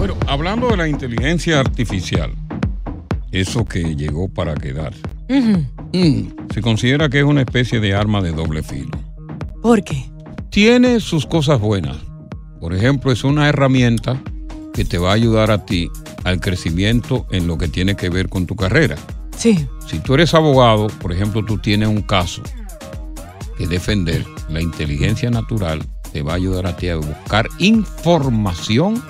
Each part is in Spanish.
Bueno, hablando de la inteligencia artificial, eso que llegó para quedar, se considera que es una especie de arma de doble filo. ¿Por qué? Tiene sus cosas buenas. Por ejemplo, es una herramienta que te va a ayudar a ti al crecimiento en lo que tiene que ver con tu carrera. Sí. Si tú eres abogado, por ejemplo, tú tienes un caso que defender, la inteligencia natural te va a ayudar a ti a buscar información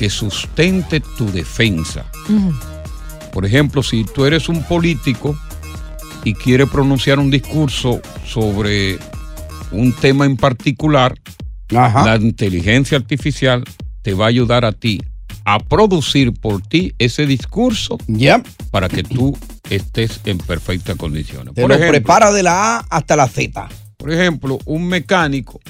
que sustente tu defensa. Por ejemplo, si tú eres un político y quieres pronunciar un discurso sobre un tema en particular, la inteligencia artificial te va a ayudar a ti a producir por ti ese discurso para que tú estés en perfectas condiciones. Te lo prepara de la A hasta la Z. Por ejemplo, un mecánico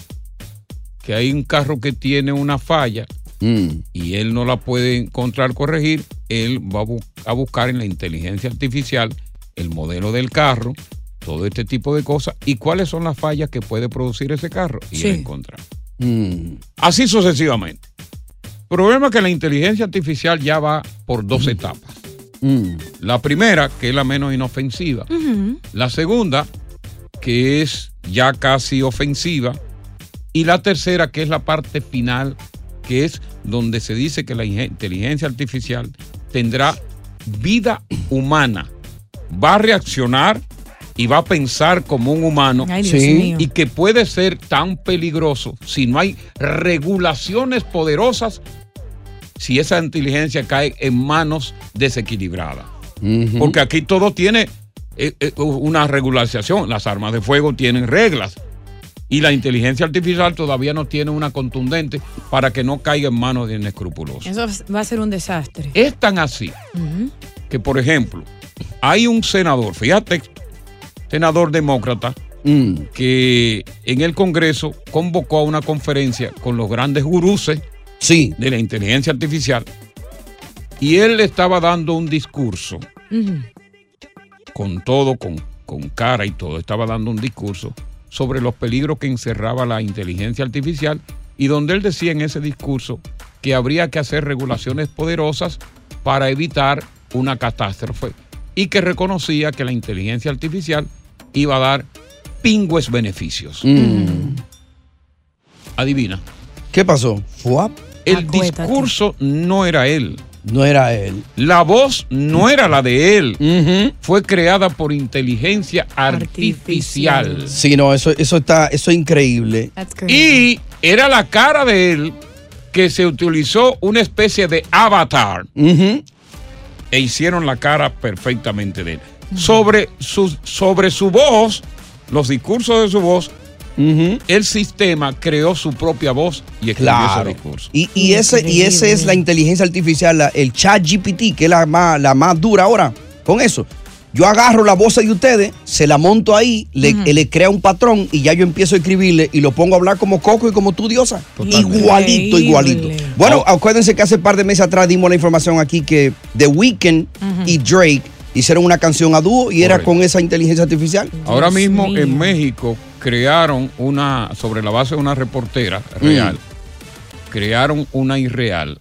que hay un carro que tiene una falla y él no la puede encontrar, corregir, él va a, bu- a buscar en la inteligencia artificial el modelo del carro, todo este tipo de cosas y cuáles son las fallas que puede producir ese carro y Sí. encontrar. Así sucesivamente. El problema es que la inteligencia artificial ya va por dos etapas. La primera, que es la menos inofensiva. La segunda, que es ya casi ofensiva. Y la tercera, que es la parte final, que es donde se dice que la inteligencia artificial tendrá vida humana. Va a reaccionar y va a pensar como un humano. Ay, Dios Sí. mío. Y que puede ser tan peligroso si no hay regulaciones poderosas, si esa inteligencia cae en manos desequilibradas. Porque aquí todo tiene eh, eh, una regulación. Las armas de fuego tienen reglas. Y la inteligencia artificial todavía no tiene una contundente para que no caiga en manos de inescrupulosos. Eso va a ser un desastre. Es tan así que, por ejemplo, hay un senador, fíjate, senador demócrata, que en el Congreso convocó a una conferencia con los grandes guruses de la inteligencia artificial y él le estaba dando un discurso con todo, con, con cara y todo, estaba dando un discurso sobre los peligros que encerraba la inteligencia artificial y donde él decía en ese discurso que habría que hacer regulaciones poderosas para evitar una catástrofe y que reconocía que la inteligencia artificial iba a dar pingües beneficios. Mm. Adivina. ¿Qué pasó? ¿Fuap? El discurso no era él. No era él. La voz no era la de él. Fue creada por inteligencia artificial. Sí, no, eso, eso está, eso es increíble. Y era la cara de él que se utilizó una especie de avatar. E hicieron la cara perfectamente de él. Sobre su, sobre su voz, los discursos de su voz, el sistema creó su propia voz y escribió Claro. ese discurso. Y, y ese, y ese es la inteligencia artificial, la- el chat GPT, que es la más, la más dura ahora. Con eso, yo agarro la voz de ustedes, se la monto ahí, le, le crea un patrón y ya yo empiezo a escribirle y lo pongo a hablar como Coco y como tú, Diosa. Igualito, igualito. Bueno, acuérdense que hace par de meses atrás dimos la información aquí que The Weeknd y Drake hicieron una canción a dúo y era con esa inteligencia artificial. Ahora mismo en México crearon una, sobre la base de una reportera real, crearon una irreal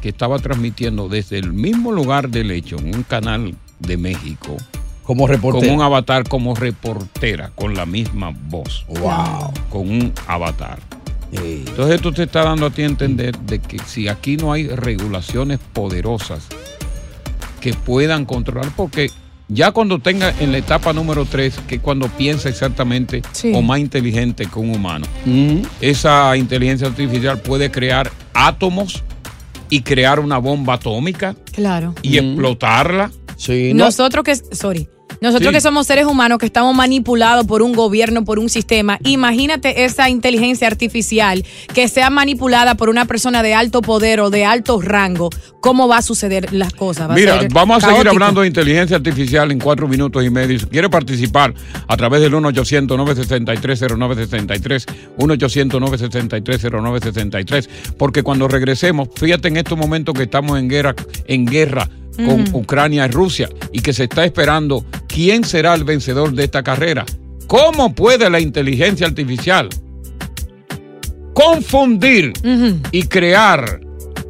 que estaba transmitiendo desde el mismo lugar del hecho, en un canal de México, Como reportera. con un avatar como reportera, con la misma voz. Wow. Con un avatar. Entonces esto te está dando a ti a entender de que si aquí no hay regulaciones poderosas que puedan controlar, porque ya cuando tenga en la etapa número 3, que es cuando piensa exactamente o más inteligente que un humano, esa inteligencia artificial puede crear átomos y crear una bomba atómica Claro. y explotarla. Sí, Nosotros que, sorry, nosotros Sí. que somos seres humanos que estamos manipulados por un gobierno, por un sistema, imagínate esa inteligencia artificial que sea manipulada por una persona de alto poder o de alto rango, ¿cómo va a suceder las cosas? Va Mira, vamos a seguir hablando de inteligencia artificial en cuatro minutos y medio. Si quiere participar a través del 1-800-963-0963, 1-800-963-0963, porque cuando regresemos, fíjate en estos momentos que estamos en guerra, en guerra con. Ucrania y Rusia y que se está esperando quién será el vencedor de esta carrera. ¿Cómo puede la inteligencia artificial confundir y crear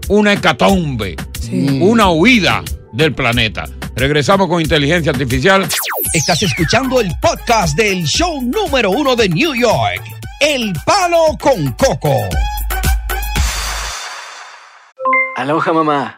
una hecatombe, una huida del planeta? Regresamos con inteligencia artificial. Estás escuchando el podcast del show número uno de New York, El Palo con Coco. Aloha mamá.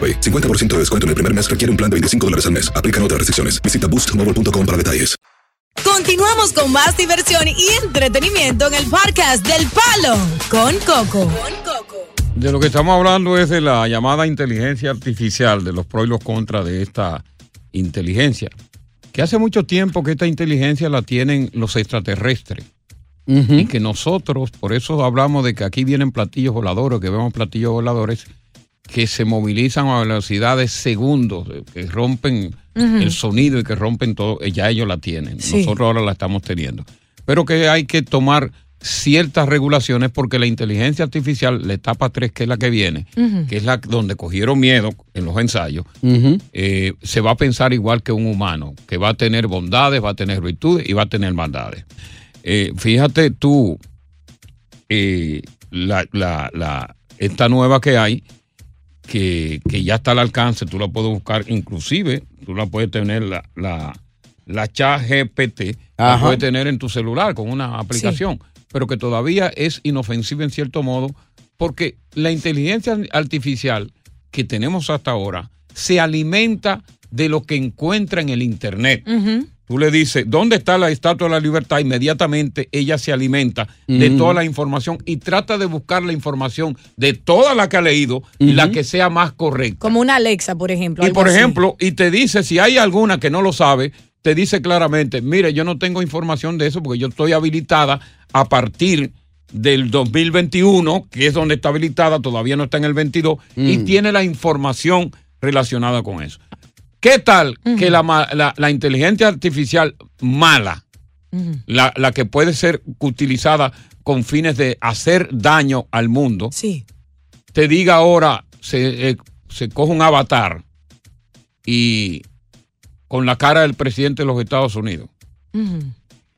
AroPay. 50% de descuento en el primer mes requiere un plan de 25 dólares al mes. Aplican otras restricciones. Visita boostmobile.com para detalles. Continuamos con más diversión y entretenimiento en el podcast del Palo con Coco. De lo que estamos hablando es de la llamada inteligencia artificial, de los pros y los contras de esta inteligencia. Que hace mucho tiempo que esta inteligencia la tienen los extraterrestres. Y que nosotros, por eso hablamos de que aquí vienen platillos voladores, que vemos platillos voladores que se movilizan a velocidades segundos, eh, que rompen el sonido y que rompen todo, eh, ya ellos la tienen. Sí. Nosotros ahora la estamos teniendo. Pero que hay que tomar ciertas regulaciones porque la inteligencia artificial, la etapa 3, que es la que viene, que es la donde cogieron miedo en los ensayos, eh, se va a pensar igual que un humano, que va a tener bondades, va a tener virtudes y va a tener maldades. Eh, fíjate tú, eh, la, la- la- esta nueva que hay, que, que ya está al alcance, tú la puedes buscar, inclusive tú la puedes tener, la, la, la chat GPT, la puedes tener en tu celular con una aplicación, pero que todavía es inofensiva en cierto modo porque la inteligencia artificial que tenemos hasta ahora se alimenta de lo que encuentra en el Internet. Tú le dices, ¿dónde está la Estatua de la Libertad? Inmediatamente ella se alimenta de Ujú. toda la información y trata de buscar la información de toda la que ha leído, la que sea más correcta. Como una Alexa, por ejemplo. Y por así. ejemplo, y te dice, si hay alguna que no lo sabe, te dice claramente, mire, yo no tengo información de eso porque yo estoy habilitada a partir del 2021, que es donde está habilitada, todavía no está en el 22, y Mm. tiene la información relacionada con eso. ¿Qué tal que la, ma- la- la inteligencia artificial mala, la, la que puede ser utilizada con fines de hacer daño al mundo, te diga ahora, se, eh, se coge un avatar y con la cara del presidente de los Estados Unidos,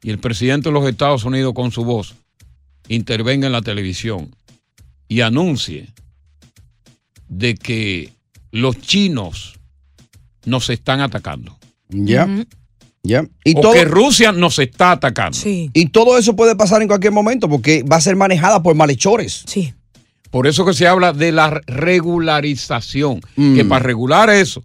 y el presidente de los Estados Unidos con su voz intervenga en la televisión y anuncie de que los chinos nos están atacando. Ya. Ya. Y o todo, que Rusia nos está atacando. y todo eso puede pasar en cualquier momento porque va a ser manejada por malhechores. Sí. Por eso que se habla de la regularización, Mm. que para regular eso,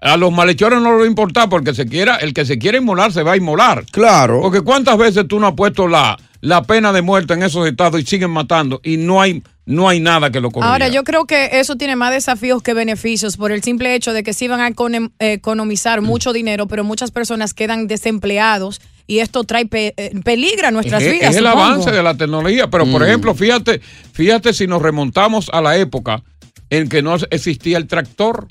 a los malhechores no les va a importar porque se quiera, el que se quiere inmolar se va a inmolar. Claro. Porque cuántas veces tú no has puesto la, la pena de muerte en esos estados y siguen matando y no hay, no hay nada que lo corrija. Ahora, yo creo que eso tiene más desafíos que beneficios por el simple hecho de que sí van a econom- economizar mucho dinero, pero muchas personas quedan desempleados y esto trae pe- eh, peligra nuestras es, vidas. es el supongo. avance de la tecnología, pero por Mm. ejemplo, fíjate, fíjate si nos remontamos a la época en que no existía el tractor.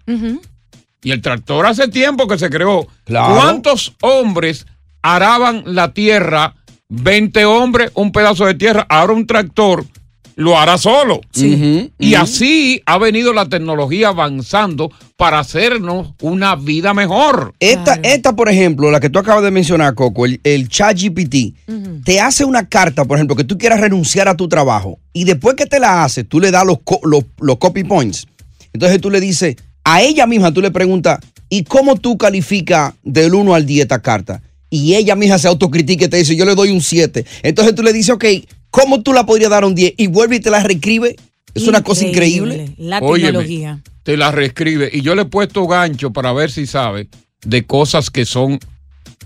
Y el tractor hace tiempo que se creó. Claro. ¿Cuántos hombres araban la tierra? 20 hombres, un pedazo de tierra. Ahora un tractor lo hará solo. Y así ha venido la tecnología avanzando para hacernos una vida mejor. Esta, esta, por ejemplo, la que tú acabas de mencionar, Coco, el, el ChatGPT, te hace una carta, por ejemplo, que tú quieras renunciar a tu trabajo y después que te la hace, tú le das los, co- los, los copy points. Entonces tú le dices, a ella misma tú le preguntas, ¿y cómo tú calificas del 1 al 10 esta carta? Y ella misma se autocritica y te dice, yo le doy un 7. Entonces tú le dices, ok, ¿cómo tú la podrías dar un 10? Y vuelve y te la reescribe. Es una cosa increíble. La Óyeme, tecnología. te la reescribe. Y yo le he puesto gancho para ver si sabe de cosas que son,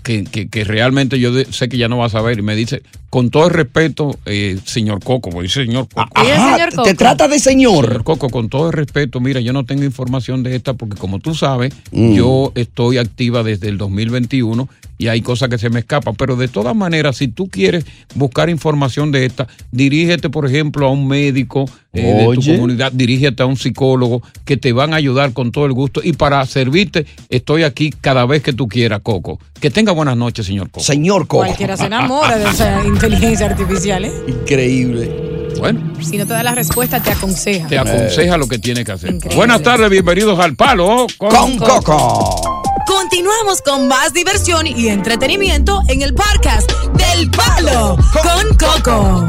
que, que- que realmente yo sé que ya no va a saber. Y me dice, con todo el respeto, eh, señor Coco, porque dice señor Coco. ¿Y el señor Coco? te trata de señor. Señor Coco, con todo el respeto, mira, yo no tengo información de esta porque como tú sabes, Mm. yo estoy activa desde el 2021 y hay cosas que se me escapan. Pero de todas maneras, si tú quieres buscar información de esta, dirígete, por ejemplo, a un médico eh, de tu comunidad, dirígete a un psicólogo que te van a ayudar con todo el gusto. Y para servirte, estoy aquí cada vez que tú quieras, Coco. Que tenga buenas noches, señor Coco. Señor Coco. Cualquiera se enamora de esa inteligencia artificial, ¿eh? Increíble. Bueno, Si no te da la respuesta, te aconseja. te aconseja lo que tiene que hacer. Increíble. Buenas tardes, bienvenidos al Palo Con Coco. Continuamos con más diversión y entretenimiento en el podcast del Palo con Coco.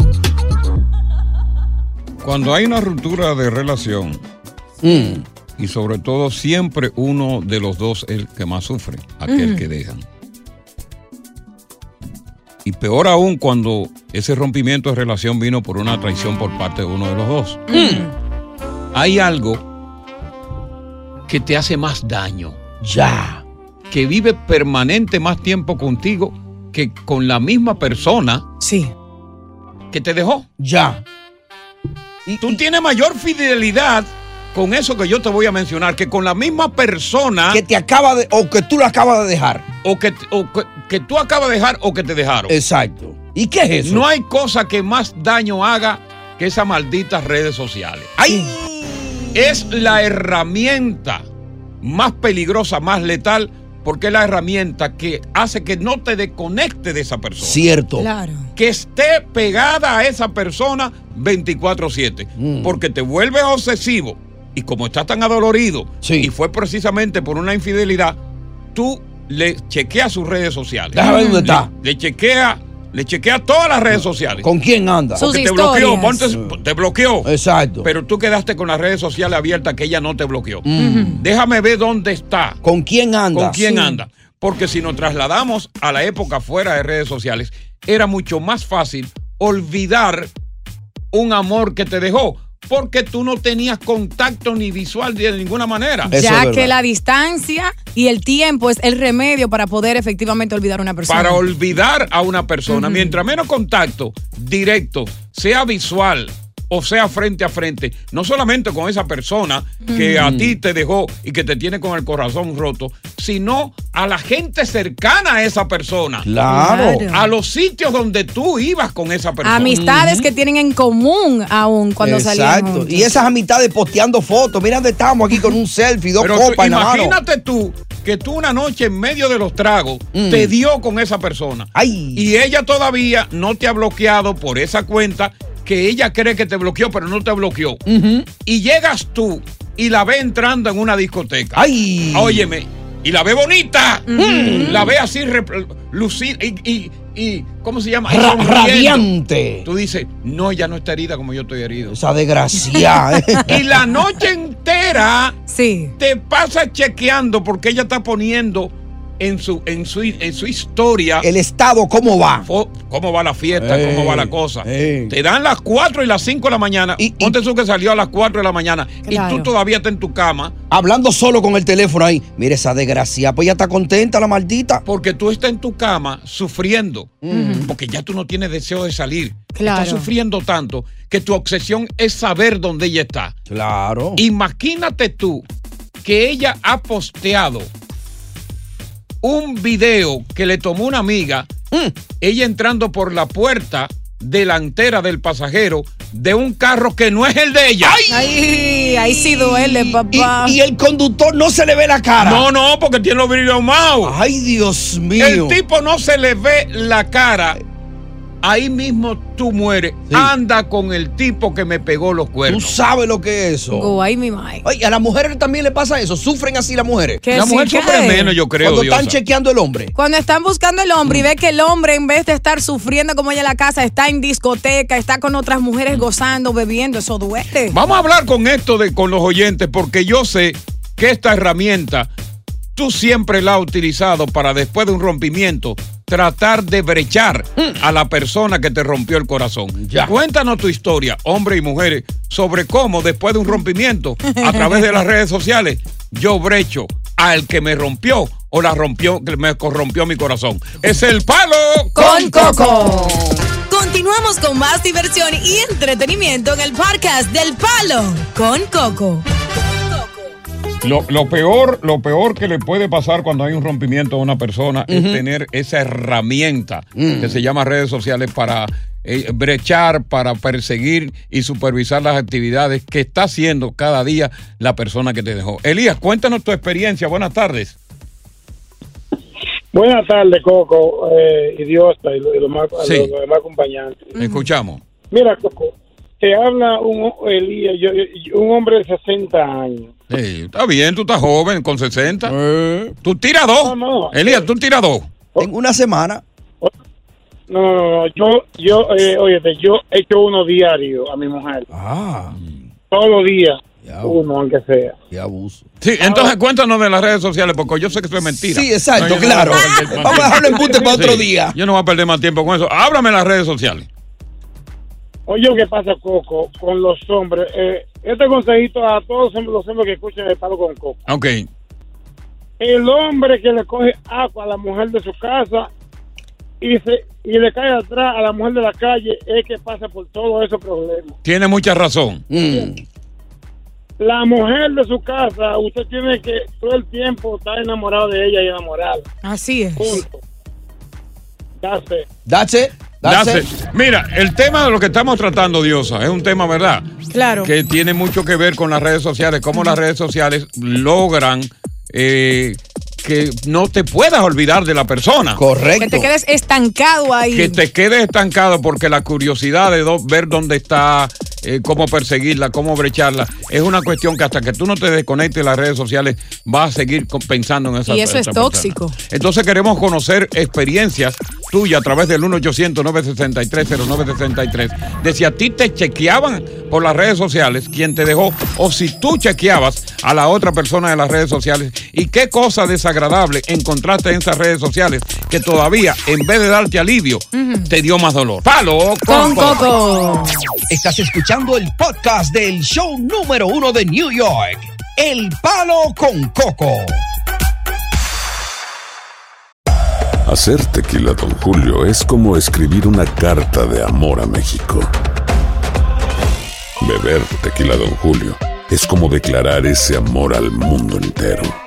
Cuando hay una ruptura de relación, Mm. y sobre todo siempre uno de los dos es el que más sufre, aquel que dejan. Y peor aún cuando ese rompimiento de relación vino por una traición por parte de uno de los dos. Hay algo que te hace más daño. Ya. Que vive permanente más tiempo contigo que con la misma persona. Sí. Que te dejó. Ya. Tú tienes mayor fidelidad con eso que yo te voy a mencionar que con la misma persona. Que te acaba de. o que tú la acabas de dejar. O que, o que, que tú acabas de dejar o que te dejaron. Exacto. ¿Y qué es eso? No hay cosa que más daño haga que esas malditas redes sociales. ¡Ay! Es la herramienta más peligrosa, más letal, porque es la herramienta que hace que no te desconecte de esa persona. Cierto. Claro. Que esté pegada a esa persona 24-7. Mm. Porque te vuelves obsesivo. Y como estás tan adolorido, y fue precisamente por una infidelidad, tú le chequeas sus redes sociales. Déjame ver dónde Le- está. Le, chequea, le chequea todas las redes sociales. ¿Con quién anda? Porque te bloqueó, ponte- te bloqueó. Exacto. Pero tú quedaste con las redes sociales abiertas que ella no te bloqueó. Mm. Déjame ver dónde está. ¿Con quién anda? ¿Con quién Sí. anda? Porque si nos trasladamos a la época fuera de redes sociales, era mucho más fácil olvidar un amor que te dejó. Porque tú no tenías contacto ni visual de ninguna manera. ya que la distancia y el tiempo es el remedio para poder efectivamente olvidar a una persona. Para olvidar a una persona, mientras menos contacto directo, sea visual, o sea frente a frente, no solamente con esa persona que a ti te dejó y que te tiene con el corazón roto, sino a la gente cercana a esa persona. Claro. A los sitios donde tú ibas con esa persona. Amistades que tienen en común aún cuando salían Exacto. juntos. Y esas amistades posteando fotos. Mira dónde estamos aquí con un selfie, dos Pero tú- copas en la mano. imagínate tú que tú una noche en medio de los tragos te dio con esa persona. Y ella todavía no te ha bloqueado por esa cuenta que ella cree que te bloqueó, pero no te bloqueó. Y llegas tú y la ve entrando en una discoteca. ¡Ay! Óyeme, y la ve bonita. La ve así lucida y, y, y- ¿cómo se llama? Ra- radiante. Tú dices, no, ella no está herida como yo estoy herido. Esa desgracia. ¿eh? y la noche entera sí. te pasa chequeando porque ella está poniendo en su, en su, en su historia. El estado, ¿cómo va? ¿Cómo va la fiesta? Ey, ¿Cómo va la cosa? ey. Te dan las 4 y las 5 de la mañana. Ponte tú que salió a las 4 de la mañana y tú todavía estás en tu cama. Hablando solo con el teléfono ahí. Mira esa desgracia. Pues ya está contenta la maldita. Porque tú estás en tu cama sufriendo. Porque ya tú no tienes deseo de salir. Claro. Estás sufriendo tanto que tu obsesión es saber dónde ella está. Claro. Imagínate tú que ella ha posteado un video que le tomó una amiga, ella entrando por la puerta delantera del pasajero de un carro que no es el de ella. Ay, ahí sí duele, papá. Y, y el conductor no se le ve la cara. No, no, porque tiene los brillos maos. Ay, Dios mío. El tipo no se le ve la cara. Ahí mismo tú mueres. Anda con el tipo que me pegó los Tú cuernos. sabes lo que es eso. Go, ay, mi madre. Oye, a las mujeres también le pasa eso. Sufren así las mujeres. Que La sí, mujer sufre menos, yo creo, Cuando están Diosa. chequeando el hombre. Cuando están buscando el hombre y ve que el hombre, en vez de estar sufriendo como ella en la casa, está en discoteca, está con otras mujeres gozando, bebiendo, eso duele. Vamos a hablar con esto de con los oyentes porque yo sé que esta herramienta tú siempre la has utilizado para después de un rompimiento tratar de brechar a la persona que te rompió el corazón. Cuéntanos tu historia, hombres y mujeres, sobre cómo después de un rompimiento a través de las redes sociales yo brecho al que me rompió o la rompió, que me corrompió mi corazón. Es el palo Con Coco. Continuamos con más diversión y entretenimiento en el podcast del Palo con Coco. Lo, lo peor, lo peor que le puede pasar cuando hay un rompimiento a una persona es tener esa herramienta Mm. que se llama redes sociales para eh, brechar, para perseguir y supervisar las actividades que está haciendo cada día la persona que te dejó. Elías, cuéntanos tu experiencia. Buenas tardes. Buenas tardes, Coco, eh, y Diosa y, lo- los, más, Sí. los demás acompañantes. Escuchamos. Mira, Coco, te habla un, Elías, yo- yo- un hombre de 60 años. Sí, está bien, tú estás joven, con 60. Eh. Tú tiras dos. Elías, tú tiras dos. En una semana. No, no, no, yo, yo, eh, óyete, yo he hecho uno diario a mi mujer. Ah. Todos los días, uno, aunque sea. Qué abuso. Sí, entonces cuéntanos de las redes sociales, porque yo sé que eso es mentira. Sí, exacto, no claro. voy a Vamos a dejarlo en punto para otro día. Yo no voy a perder más tiempo con eso. Háblame las redes sociales. Oye, ¿qué pasa, Coco, con los hombres? Eh, este consejito a todos los hombres que escuchan el palo con Coco. Ok. El hombre que le coge agua a la mujer de su casa y, se, y le cae atrás a la mujer de la calle es que pasa por todos esos problemas. Tiene mucha razón. La mujer de su casa, usted tiene que todo el tiempo estar enamorado de ella y enamorada. Así es. Punto. That's it. That's it. That's it. Mira, el tema de lo que estamos tratando, Diosa, es un tema, ¿verdad? Claro. Que tiene mucho que ver con las redes sociales, cómo las redes sociales logran eh, que no te puedas olvidar de la persona. Que te quedes estancado ahí. Que te quedes estancado porque la curiosidad de do- ver dónde está, eh, cómo perseguirla, cómo brecharla, es una cuestión que hasta que tú no te desconectes de las redes sociales vas a seguir pensando en esa Y eso es persona. tóxico. Entonces queremos conocer experiencias tuyas a través del 1-800-963-0963 de si a ti te chequeaban por las redes sociales, quién te dejó, o si tú chequeabas a la otra persona de las redes sociales y qué cosa desagradable encontraste en esas redes sociales que todavía, en vez de darte alivio, te dio más dolor. ¡Palo Con Coco. Estás escuchando escuchando el podcast del show número uno de New York, El Palo con Coco. Hacer tequila, Don Julio, es como escribir una carta de amor a México. Beber tequila, Don Julio, es como declarar ese amor al mundo entero.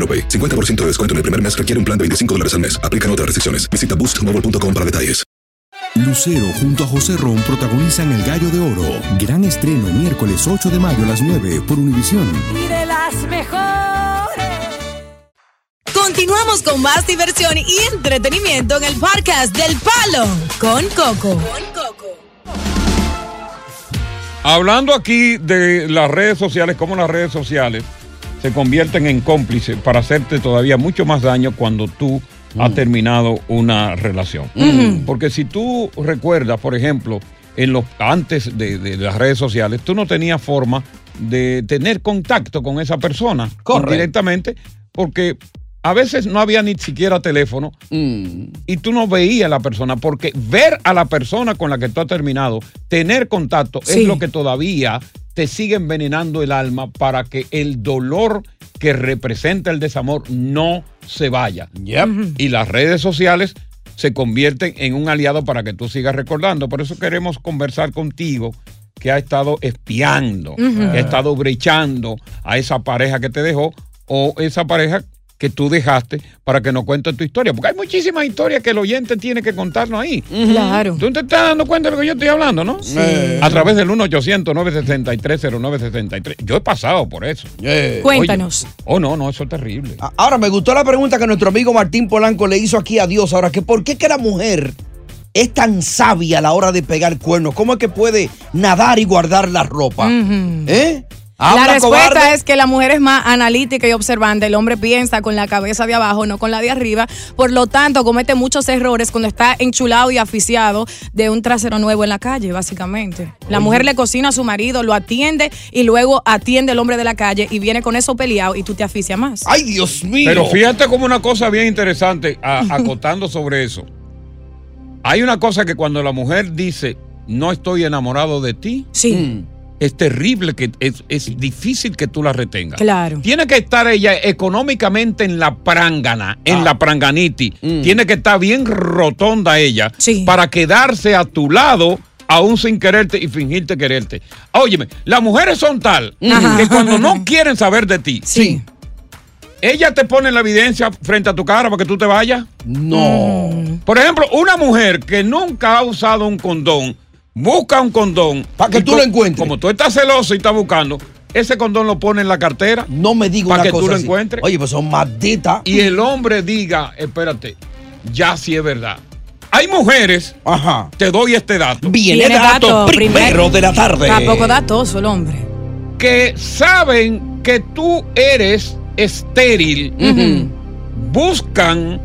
AroPay. 50% de descuento en el primer mes requiere un plan de 25 dólares al mes. Aplican otras restricciones. Visita boostmobile.com para detalles. Lucero junto a José Ron protagonizan El Gallo de Oro. Gran estreno miércoles 8 de mayo a las 9 por Univisión. Y de las mejores. Continuamos con más diversión y entretenimiento en el podcast del Palo con Coco. Hablando aquí de las redes sociales, cómo las redes sociales se convierten en cómplices para hacerte todavía mucho más daño cuando tú has terminado una relación. Ujú. Porque si tú recuerdas, por ejemplo, en los antes de, de las redes sociales, tú no tenías forma de tener contacto con esa persona directamente, porque a veces no había ni siquiera teléfono y tú no veías a la persona, porque ver a la persona con la que tú has terminado, tener contacto, Sí. es lo que todavía te sigue envenenando el alma para que el dolor que representa el desamor no se vaya. Y las redes sociales se convierten en un aliado para que tú sigas recordando. Por eso queremos conversar contigo que ha estado espiando, que ha estado brechando a esa pareja que te dejó o esa pareja que tú dejaste para que nos cuente tu historia. Porque hay muchísimas historias que el oyente tiene que contarnos ahí. Claro. Tú te estás dando cuenta de lo que yo estoy hablando, ¿no? Sí. A través del 1-800-963-0963. Yo he pasado por eso. Cuéntanos. Oye, oh, no, no, eso es terrible. Ahora, me gustó la pregunta que nuestro amigo Martín Polanco le hizo aquí a Dios. Ahora, que ¿por qué que la mujer es tan sabia a la hora de pegar cuernos? ¿Cómo es que puede nadar y guardar la ropa? ¿Eh? La respuesta cobarde. es que la mujer es más analítica y observante. El hombre piensa con la cabeza de abajo, no con la de arriba. Por lo tanto, comete muchos errores cuando está enchulado y aficiado de un trasero nuevo en la calle, básicamente. La mujer le cocina a su marido, lo atiende y luego atiende al hombre de la calle y viene con eso peleado y tú te aficias más. ¡Ay, Dios mío! Pero fíjate como una cosa bien interesante, a- acotando sobre eso. Hay una cosa que cuando la mujer dice, no estoy enamorado de ti, sí. Es terrible, que es, es difícil que tú la retengas. Claro. Tiene que estar ella económicamente en la prangana, en Ah. la pranganiti. Mm. Tiene que estar bien rotonda ella para quedarse a tu lado aún sin quererte y fingirte quererte. Óyeme, las mujeres son tal Ajá. que cuando no quieren saber de ti, sí. ella te pone la evidencia frente a tu cara para que tú te vayas. No. Por ejemplo, una mujer que nunca ha usado un condón, busca un condón. Para que tú lo encuentres. Como tú estás celoso y estás buscando, ese condón lo pone en la cartera. No me diga Para que cosa tú lo así. encuentres. Oye, pues son malditas. Y el hombre diga, espérate, ya sí es verdad. Hay mujeres, te doy este dato. Viene Tiene dato dato primero primero. de la tarde. Tampoco datoso el hombre. Que saben que tú eres estéril, buscan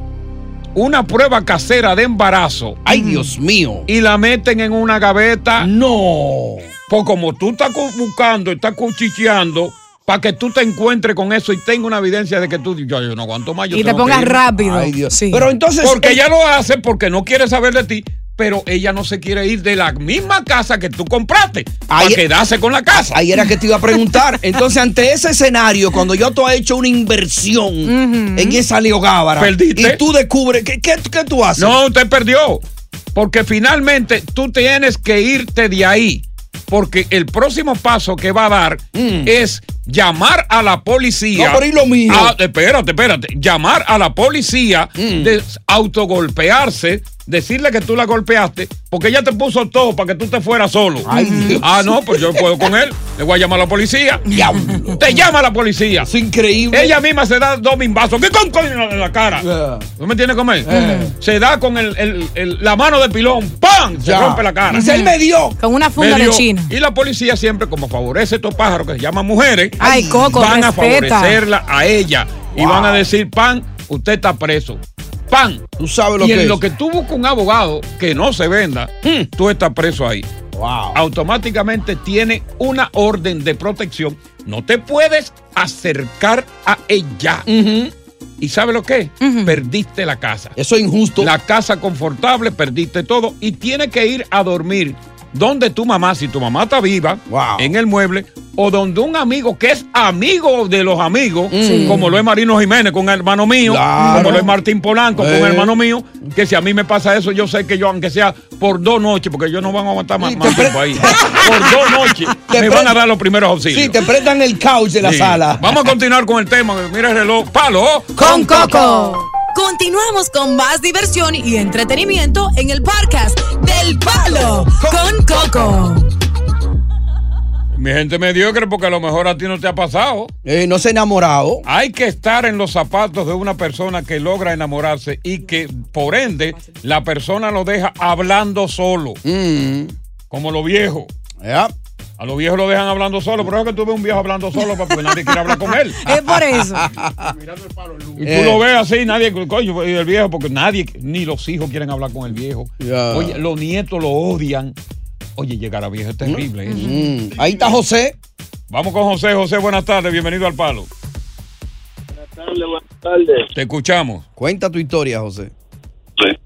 una prueba casera de embarazo. Ay, Dios mío. Y la meten en una gaveta. No. Pues como tú estás buscando, estás cuchicheando, para que tú te encuentres con eso y tenga una evidencia de que tú, yo, yo no aguanto más. yo Y te pongas irme". rápido. Ay, Dios. Sí. Pero entonces. Porque eh, ella lo hace porque no quiere saber de ti, pero ella no se quiere ir de la misma casa que tú compraste para quedarse con la casa. Ahí era que te iba a preguntar. Entonces, ante ese escenario, cuando yo tú has hecho una inversión en esa leogábara Perdiste. y tú descubres, ¿qué, qué, qué tú haces? No, usted perdió. Porque finalmente tú tienes que irte de ahí. Porque el próximo paso que va a dar es llamar a la policía. Mm. No, pero ¿y lo mío? Ah, espérate, espérate. Llamar a la policía Mm. de autogolpearse decirle que tú la golpeaste porque ella te puso todo para que tú te fueras solo. Ah, no, pues yo puedo con él. Le voy a llamar a la policía. Te llama la policía. Es increíble. Ella misma se da dos bimbazos. ¿Qué con coño en la cara? ¿No me tiene comer? Se da con el- el- el- la mano de pilón. ¡Pam! Se Ya. rompe la cara. Dice, él me dio. Con una funda de china. Y la policía siempre, como favorece a estos pájaros que se llaman mujeres, Ay, Coco, van a favorecerla a ella. Y van a decir, pan, usted está preso. Pan. Tú sabes lo y que en es. lo que tú buscas un abogado que no se venda, tú estás preso ahí. Automáticamente tiene una orden de protección. No te puedes acercar a ella. ¿Y sabe lo que? Perdiste la casa. Eso es injusto. La casa confortable, perdiste todo y tienes que ir a dormir donde tu mamá, si tu mamá está viva, en el mueble, o donde un amigo que es amigo de los amigos, Sí. como lo es Marino Jiménez con el hermano mío, Claro. como lo es Martín Polanco con Eh. el hermano mío, que si a mí me pasa eso, yo sé que yo, aunque sea por dos noches, porque yo no van a aguantar más, más tiempo ahí, por dos noches Te me van a dar los primeros auxilios. Sí, te prestan el couch de la Sí. sala. Vamos a continuar con el tema. Mira el reloj. Palo. Con Coco. Continuamos con más diversión y entretenimiento en el podcast del Coco. Mi gente mediocre, porque a lo mejor a ti no te ha pasado. Eh, no se ha enamorado. Hay que estar en los zapatos de una persona que logra enamorarse y que, por ende, la persona lo deja hablando solo. Como los viejos. A los viejos lo dejan hablando solo, pero es que tú ves un viejo hablando solo porque nadie quiere hablar con él. Es por eso. Y tú Eh. lo ves así, nadie, coño, y el viejo, porque nadie, ni los hijos quieren hablar con el viejo. Oye, los nietos lo odian. Oye, llegar a viejo es terrible. eso. Mm. Ahí está José. Vamos con José. José, buenas tardes, bienvenido al palo. Buenas tardes, buenas tardes. Te escuchamos. Cuenta tu historia, José.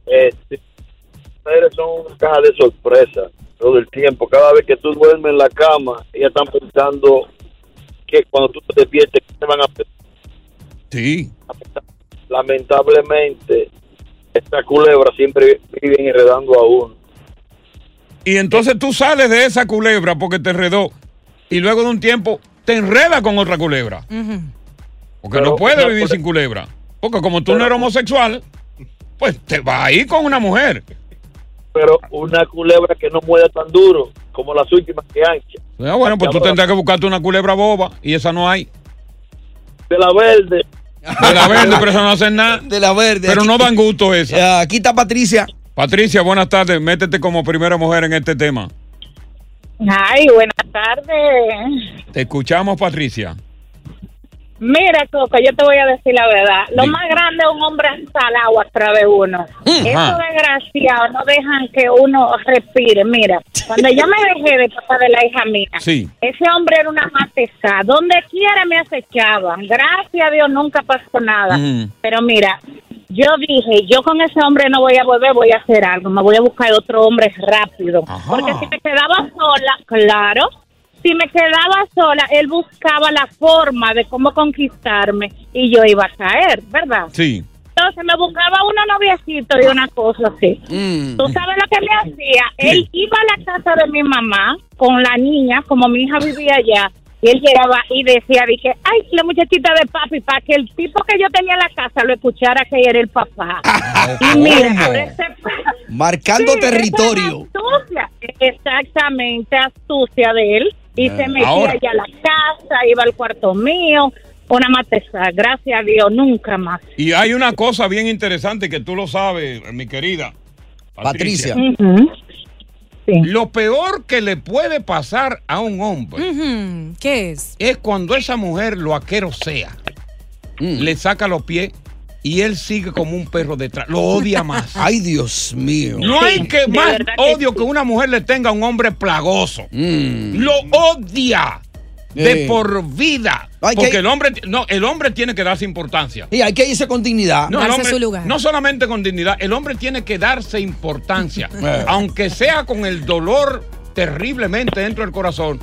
Eh, sí. Ustedes son una caja de sorpresa todo el tiempo. Cada vez que tú duermes en la cama, ellas están pensando que cuando tú te despiertes, ¿qué te van a hacer? Sí. Lamentablemente, esta culebra siempre viven enredando a uno. Y entonces tú sales de esa culebra porque te enredó y luego de un tiempo te enreda con otra culebra. Porque Pero no puedes vivir sin culebra. Porque como tú no eres homosexual, pues te vas a ir con una mujer. Pero una culebra que no muerde tan duro como las últimas que ancha. Ah, bueno, pues tú tendrás que buscarte una culebra boba y esa no hay. De la verde. De la verde, pero eso no hacen nada. De la verde. Pero Aquí- no dan gusto esa. Aquí está Patricia. Patricia, buenas tardes. Métete como primera mujer en este tema. Ay, buenas tardes. Te escuchamos, Patricia. Mira, Coco, yo te voy a decir la verdad. Lo Sí. más grande es un hombre ensalado atrás de uno. Mm, Esos ajá. desgraciados no dejan que uno respire. Mira, cuando yo me dejé de papá de la hija mía, Sí. ese hombre era una mateza. Donde quiera me acechaban. Gracias a Dios nunca pasó nada. Mm. Pero mira, yo dije, yo con ese hombre no voy a volver, voy a hacer algo. Me voy a buscar otro hombre rápido. Porque si me quedaba sola, claro, si me quedaba sola, él buscaba la forma de cómo conquistarme y yo iba a caer, ¿verdad? Sí. Entonces me buscaba uno noviecito y una cosa así. ¿Tú sabes lo que me hacía? Él iba a la casa de mi mamá con la niña, como mi hija vivía allá, y él llegaba y decía, dije, ay, la muchachita de papi, para que el tipo que yo tenía en la casa lo escuchara que era el papá. y mira, ¿cómo? por ese- Marcando Sí, territorio. astucia, exactamente, astucia de él. Y Ah. se metía Ahora. allá a la casa, iba al cuarto mío, una mateza, gracias a Dios, nunca más. Y hay una cosa bien interesante que tú lo sabes, mi querida Patricia. Lo peor que le puede pasar a un hombre ¿Qué es? es cuando esa mujer lo aquero sea, Mm. le saca los pies y él sigue como un perro detrás. Lo odia más. Ay, Dios mío. No hay que más que odio que una mujer le tenga a un hombre plagoso. Mm. Lo odia de Eh. por vida. Hay que- Porque el hombre, no, el hombre tiene que darse importancia. Y hay que irse con dignidad. No, el hombre- no solamente con dignidad, el hombre tiene que darse importancia, Eh. aunque sea con el dolor terriblemente dentro del corazón,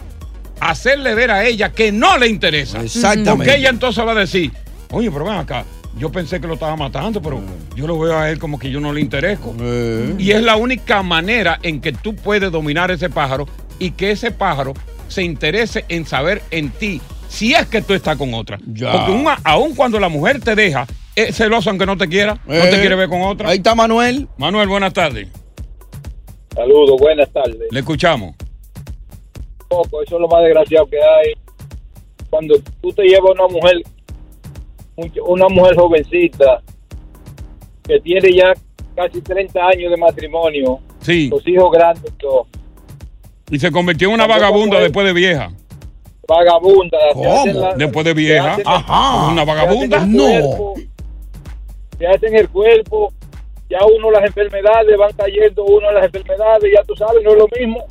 hacerle ver a ella que no le interesa. Exactamente. Porque ella entonces va a decir, oye, pero ven acá, yo pensé que lo estaba matando, pero yo lo veo a él como que yo no le interesco. Y es la única manera en que tú puedes dominar ese pájaro y que ese pájaro se interese en saber en ti si es que tú estás con otra. Ya. Porque una- aun cuando la mujer te deja, es celoso aunque no te quiera, no te Eh, quiere ver con otra. Ahí está Manuel. Manuel, buenas tardes. Saludos, buenas tardes. Le escuchamos. Poco, eso es lo más desgraciado que hay. Cuando tú te llevas a una mujer, un- una mujer jovencita, que tiene ya casi 30 años de matrimonio, Sí. los hijos grandes, todo, Y se convirtió en una vagabunda después de vieja. vagabunda. ¿Cómo? la- Después de vieja. Ajá. Una vagabunda. el cuerpo, Se hacen el cuerpo, ya uno las enfermedades, van cayendo uno las enfermedades, ya tú sabes, no es lo mismo.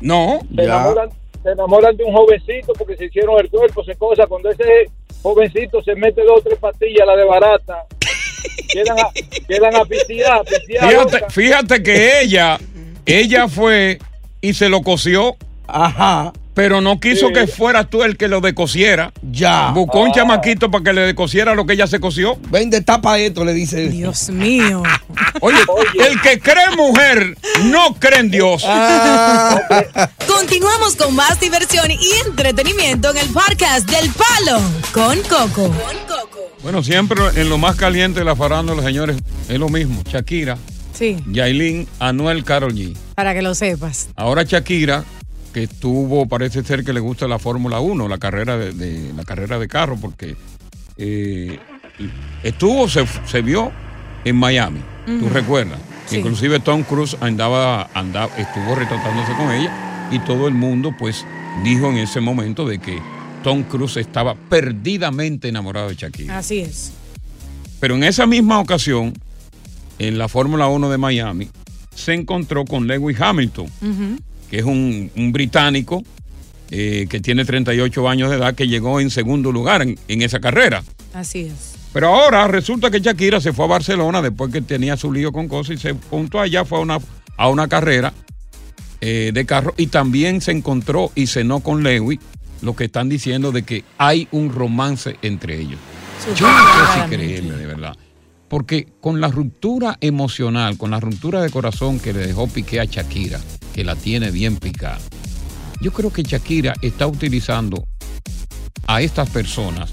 No. se enamoran, se enamoran de un jovencito porque se hicieron el cuerpo, se cosa. Cuando ese jovencito se mete dos o tres pastillas, la de barata, quedan a, quedan a pistear, a pistear, Fíjate, loca. fíjate que ella, ella fue y se lo cosió. Ajá. Pero no quiso Sí. que fueras tú el que lo decosiera. Ya. Buscó un Ah. chamaquito para que le decosiera lo que ella se cosió. Ven, destapa esto, le dice. Dios mío. Oye, el que cree mujer no cree en Dios. Ah. Continuamos con más diversión y entretenimiento en el podcast del Palo con Coco. Bueno, siempre en lo más caliente de la farándula, señores, es lo mismo. Shakira, Sí, Yailin, Anuel, Carol G. para que lo sepas. Ahora Shakira, que estuvo, parece ser que le gusta la Fórmula 1, la carrera de, de- la carrera de carro, porque eh, estuvo, se, se vio en Miami, tú recuerdas. Sí. Inclusive Tom Cruise andaba, andaba, estuvo retratándose con ella y todo el mundo pues dijo en ese momento de que Tom Cruise estaba perdidamente enamorado de Shakira. Así es. Pero en esa misma ocasión, en la Fórmula 1 de Miami, se encontró con Lewis Hamilton que es un, un británico eh, que tiene 38 años de edad, que llegó en segundo lugar en, en esa carrera. Así es. Pero ahora resulta que Shakira se fue a Barcelona después que tenía su lío con cosas y se juntó allá, fue a una, a una carrera eh, de carro y también se encontró y cenó con Lewis, lo que están diciendo de que hay un romance entre ellos. Yo no sé si creerle, de verdad. Porque con la ruptura emocional, con la ruptura de corazón que le dejó Piqué a Shakira, que la tiene bien picada, yo creo que Shakira está utilizando a estas personas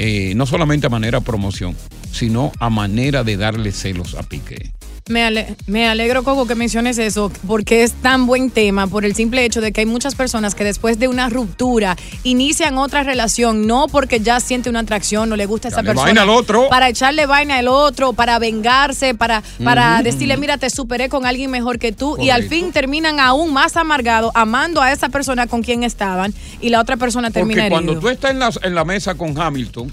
eh, no solamente a manera de promoción, sino a manera de darle celos a Piqué. Me, ale- me alegro, Coco, que menciones eso, porque es tan buen tema por el simple hecho de que hay muchas personas que después de una ruptura inician otra relación, no porque ya siente una atracción, no le gusta esa Dale persona. vaina al otro. Para echarle vaina al otro, para vengarse, para, para decirle, mira, te superé con alguien mejor que tú. Y al fin terminan aún más amargados, amando a esa persona con quien estaban, y la otra persona termina Porque cuando herido. tú estás en la, en la mesa con Hamilton,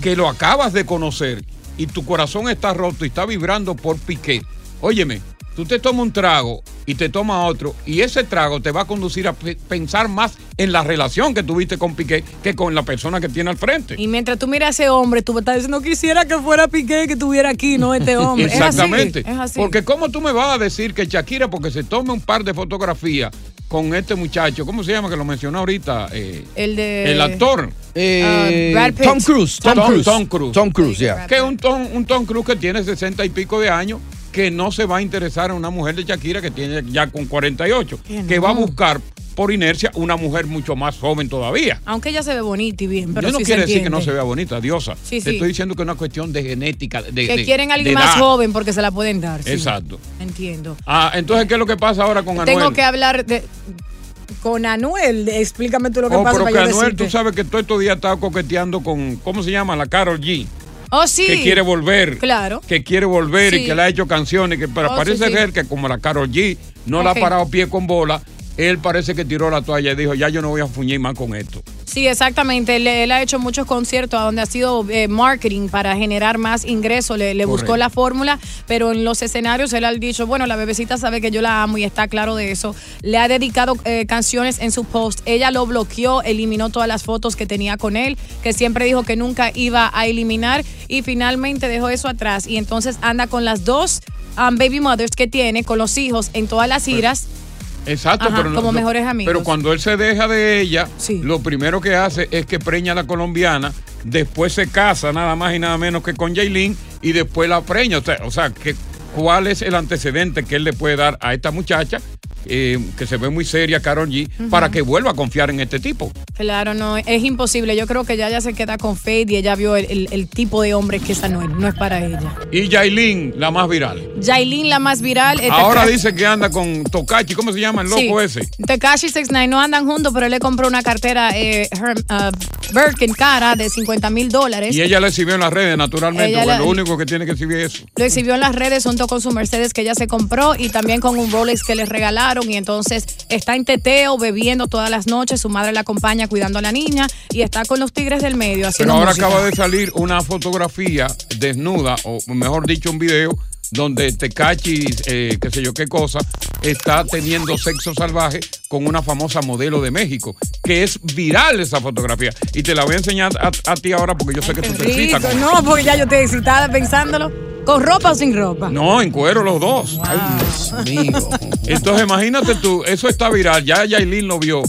que lo acabas de conocer y tu corazón está roto y está vibrando por Piqué, óyeme, tú te tomas un trago y te tomas otro y ese trago te va a conducir a pe- pensar más en la relación que tuviste con Piqué que con la persona que tiene al frente. Y mientras tú miras a ese hombre, tú estás diciendo, quisiera que fuera Piqué, que estuviera aquí, no este hombre. Es así, Exactamente. Es así. Porque cómo tú me vas a decir que Shakira, porque se tome un par de fotografías con este muchacho, ¿cómo se llama que lo mencionó ahorita? Eh, el de... el actor. Eh, Pitt. Tom Cruise. Tom, Cruise. Tom Cruise. Tom Cruise, ya. Que un Tom, un Tom Cruise que tiene 60 y pico de años, que no se va a interesar en una mujer de Shakira que tiene ya con 48, Que que, va a buscar por inercia una mujer mucho más joven todavía. Aunque ella se ve bonita y bien, pero Yo no sí quiere decir que no se vea bonita, diosa. Sí, Te sí. estoy diciendo que es una cuestión de genética. De, Que de- quieren a alguien más edad. joven porque se la pueden dar. Exacto. Entiendo. Ah, entonces, ¿qué es lo que pasa ahora con Anuel? Tengo que hablar de con Anuel. Explícame tú lo que Oh, pasa pero para que yo Anuel, decirte. tú sabes que todo estos días estaba coqueteando con, ¿cómo se llama? La Carol G. Oh, sí. Que quiere volver. Claro. Que quiere volver Sí. y que le ha hecho canciones. Que, pero Oh, parece sí, ser que como la Carol G no la ha parado pie con bola, él parece que tiró la toalla y dijo, ya yo no voy a fuñir más con esto. Sí, exactamente. Él, él ha hecho muchos conciertos donde ha sido eh, marketing para generar más ingresos. Le, le buscó la fórmula, pero en los escenarios él ha dicho, bueno, la bebecita sabe que yo la amo y está claro de eso. Le ha dedicado eh, canciones en su post. Ella lo bloqueó, eliminó todas las fotos que tenía con él, que siempre dijo que nunca iba a eliminar y finalmente dejó eso atrás. Y entonces anda con las dos um, baby mothers que tiene, con los hijos en todas las giras. Exacto, Ajá, pero no- como mejores amigos. Pero cuando él se deja de ella, lo primero que hace es que preña a la colombiana, después se casa nada más y nada menos que con Jailin y después la preña. O sea, o sea que, ¿cuál es el antecedente que él le puede dar a esta muchacha eh, que se ve muy seria, Carol G, para que vuelva a confiar en este tipo. Claro, no, es imposible. Yo creo que ya ella se queda con Fade y ella vio el, el- el tipo de hombre que esa no es, no es para ella. Y Yailin, la más viral. Yailin, la más viral. eh, Ahora Tekashi- dice que anda con Tokachi, ¿cómo se llama el loco Sí. ese? Tekashi 69 no andan juntos, pero él le compró una cartera eh, uh, Birkin cara de 50 mil dólares. Y ella la exhibió en las redes, naturalmente, porque la- lo único que tiene que exhibir es eso. Lo exhibió en las redes junto con su Mercedes que ella se compró y también con un Rolex que le regalaron. Y entonces está en teteo, bebiendo todas las noches. Su madre la acompaña cuidando a la niña y está con los tigres del medio Pero ahora música. acaba de salir una fotografía desnuda, o mejor dicho, un video, donde Tecachi, eh, qué sé yo qué cosa, está teniendo sexo salvaje con una famosa modelo de México, que es viral esa fotografía. Y te la voy a enseñar a, a ti ahora porque yo sé que tú te excitas. Con no, porque ya yo estoy excitada pensándolo. ¿Con ropa o sin ropa? No, en cuero los dos. Entonces imagínate tú, eso está viral, ya Yailin lo vio,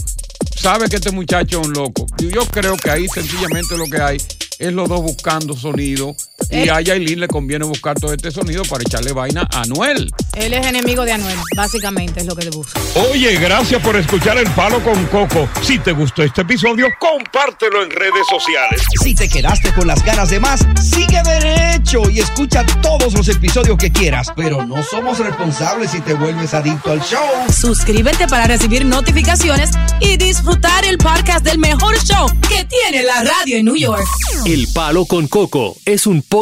sabe que este muchacho es un loco. Yo creo que ahí sencillamente lo que hay es los dos buscando sonido y a Yailin le conviene buscar todo este sonido para echarle vaina a Anuel. Él es enemigo de Anuel, básicamente es lo que le busca. Oye, gracias por escuchar El Palo con Coco. Si te gustó este episodio, compártelo en redes sociales. Si te quedaste con las ganas de más, sigue derecho y escucha todos los episodios que quieras. Pero no somos responsables si te vuelves adicto al show. Suscríbete para recibir notificaciones y disfrutar el podcast del mejor show que tiene la radio en New York. El Palo con Coco es un podcast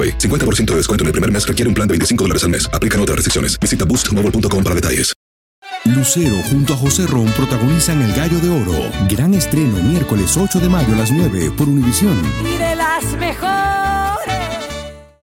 AroPay. 50% de descuento en el primer mes requiere un plan de 25 dólares al mes. Aplican otras restricciones. Visita boostmobile.com para detalles. Lucero junto a José Ron protagonizan El Gallo de Oro. Gran estreno miércoles 8 de mayo a las 9 por Univisión. Y de las mejores.